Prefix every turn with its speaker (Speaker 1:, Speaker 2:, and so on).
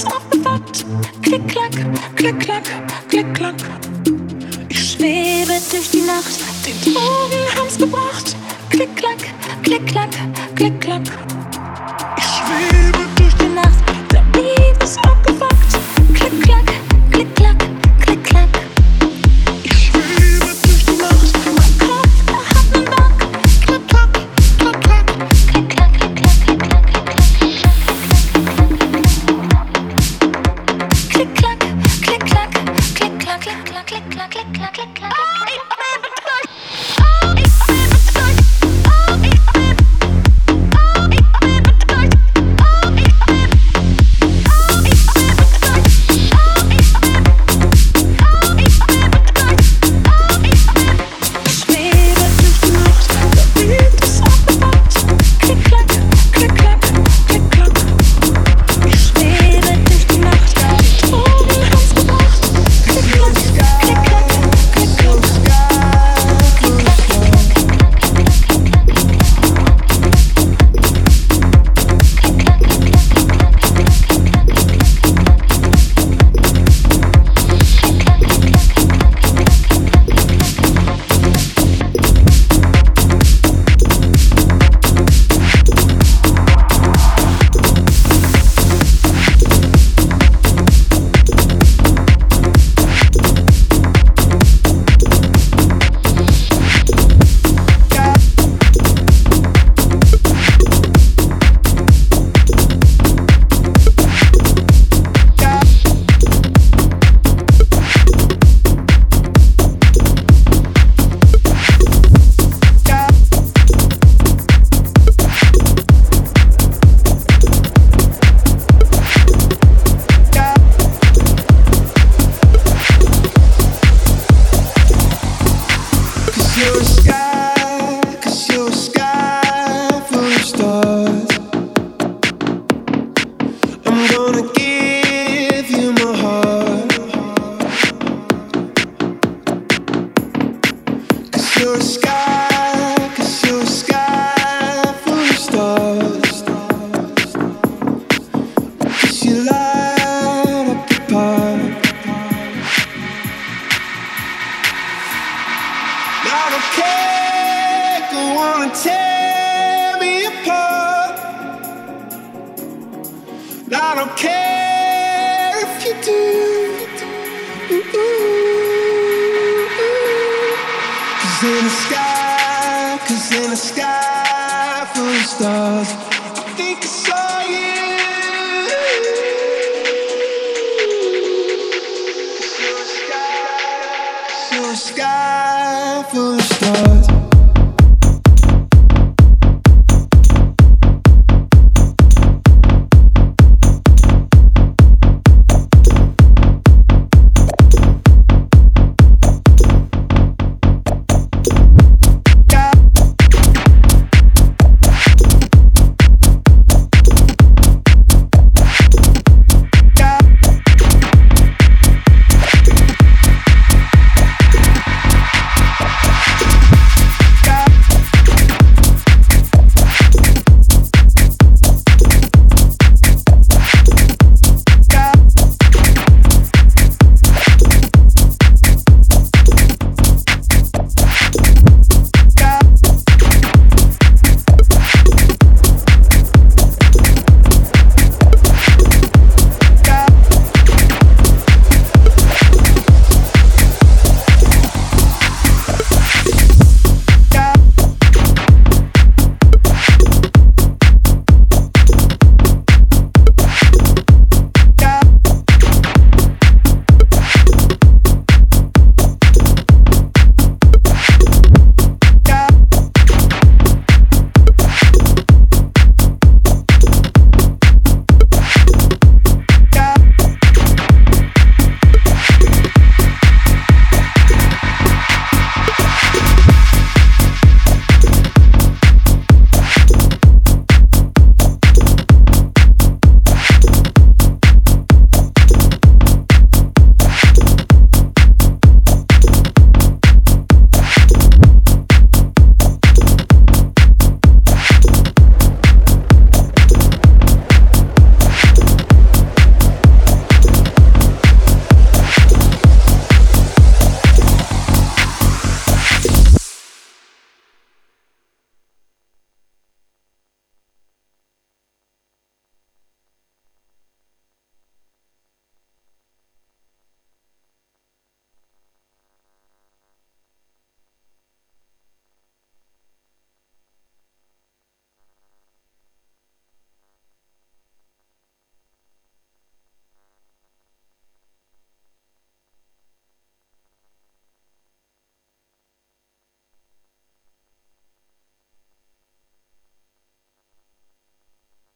Speaker 1: Tanz auf dem Watt. Klick, klack, klick, klack, klick, klack. Ich schwebe durch die Nacht, den Drogen haben's gebracht. Klick, klack, klick, klack, klick, klack. Ich schwebe